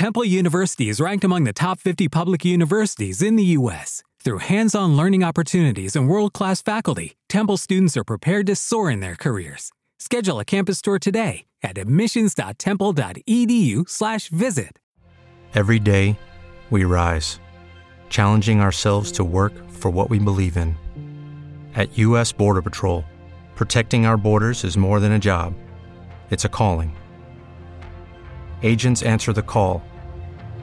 Temple University is ranked among the top 50 public universities in the U.S. Through hands on learning opportunities and world class faculty, Temple students are prepared to soar in their careers. Schedule a campus tour today at admissions.temple.edu/slash visit. Every day, we rise, challenging ourselves to work for what we believe in. At U.S. Border Patrol, protecting our borders is more than a job, it's a calling. Agents answer the call,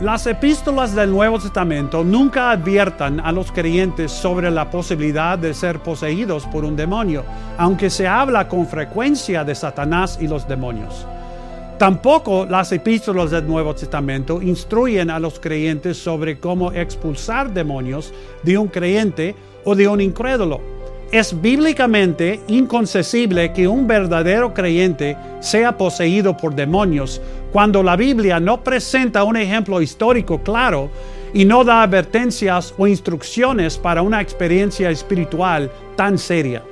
Las epístolas del Nuevo Testamento nunca adviertan a los creyentes sobre la posibilidad de ser poseídos por un demonio, aunque se habla con frecuencia de Satanás y los demonios. Tampoco las epístolas del Nuevo Testamento instruyen a los creyentes sobre cómo expulsar demonios de un creyente o de un incrédulo. Es bíblicamente inconcesible que un verdadero creyente sea poseído por demonios cuando la Biblia no presenta un ejemplo histórico claro y no da advertencias o instrucciones para una experiencia espiritual tan seria.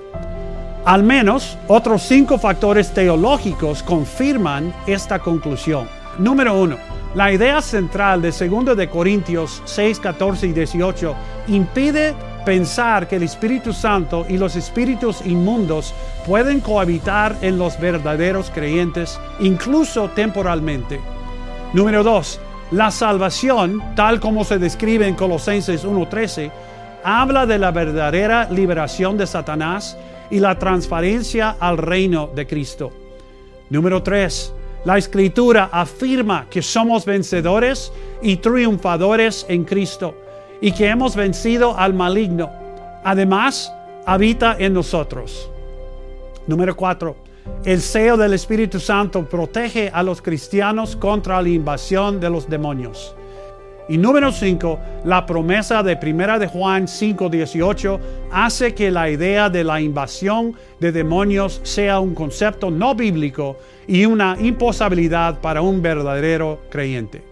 Al menos otros cinco factores teológicos confirman esta conclusión. Número uno, la idea central de 2 de Corintios 6, 14 y 18 impide pensar que el Espíritu Santo y los espíritus inmundos pueden cohabitar en los verdaderos creyentes, incluso temporalmente. Número 2. La salvación, tal como se describe en Colosenses 1.13, habla de la verdadera liberación de Satanás y la transferencia al reino de Cristo. Número 3. La escritura afirma que somos vencedores y triunfadores en Cristo y que hemos vencido al maligno. Además, habita en nosotros. Número 4. El sello del Espíritu Santo protege a los cristianos contra la invasión de los demonios. Y número 5, la promesa de Primera de Juan 5:18 hace que la idea de la invasión de demonios sea un concepto no bíblico y una imposibilidad para un verdadero creyente.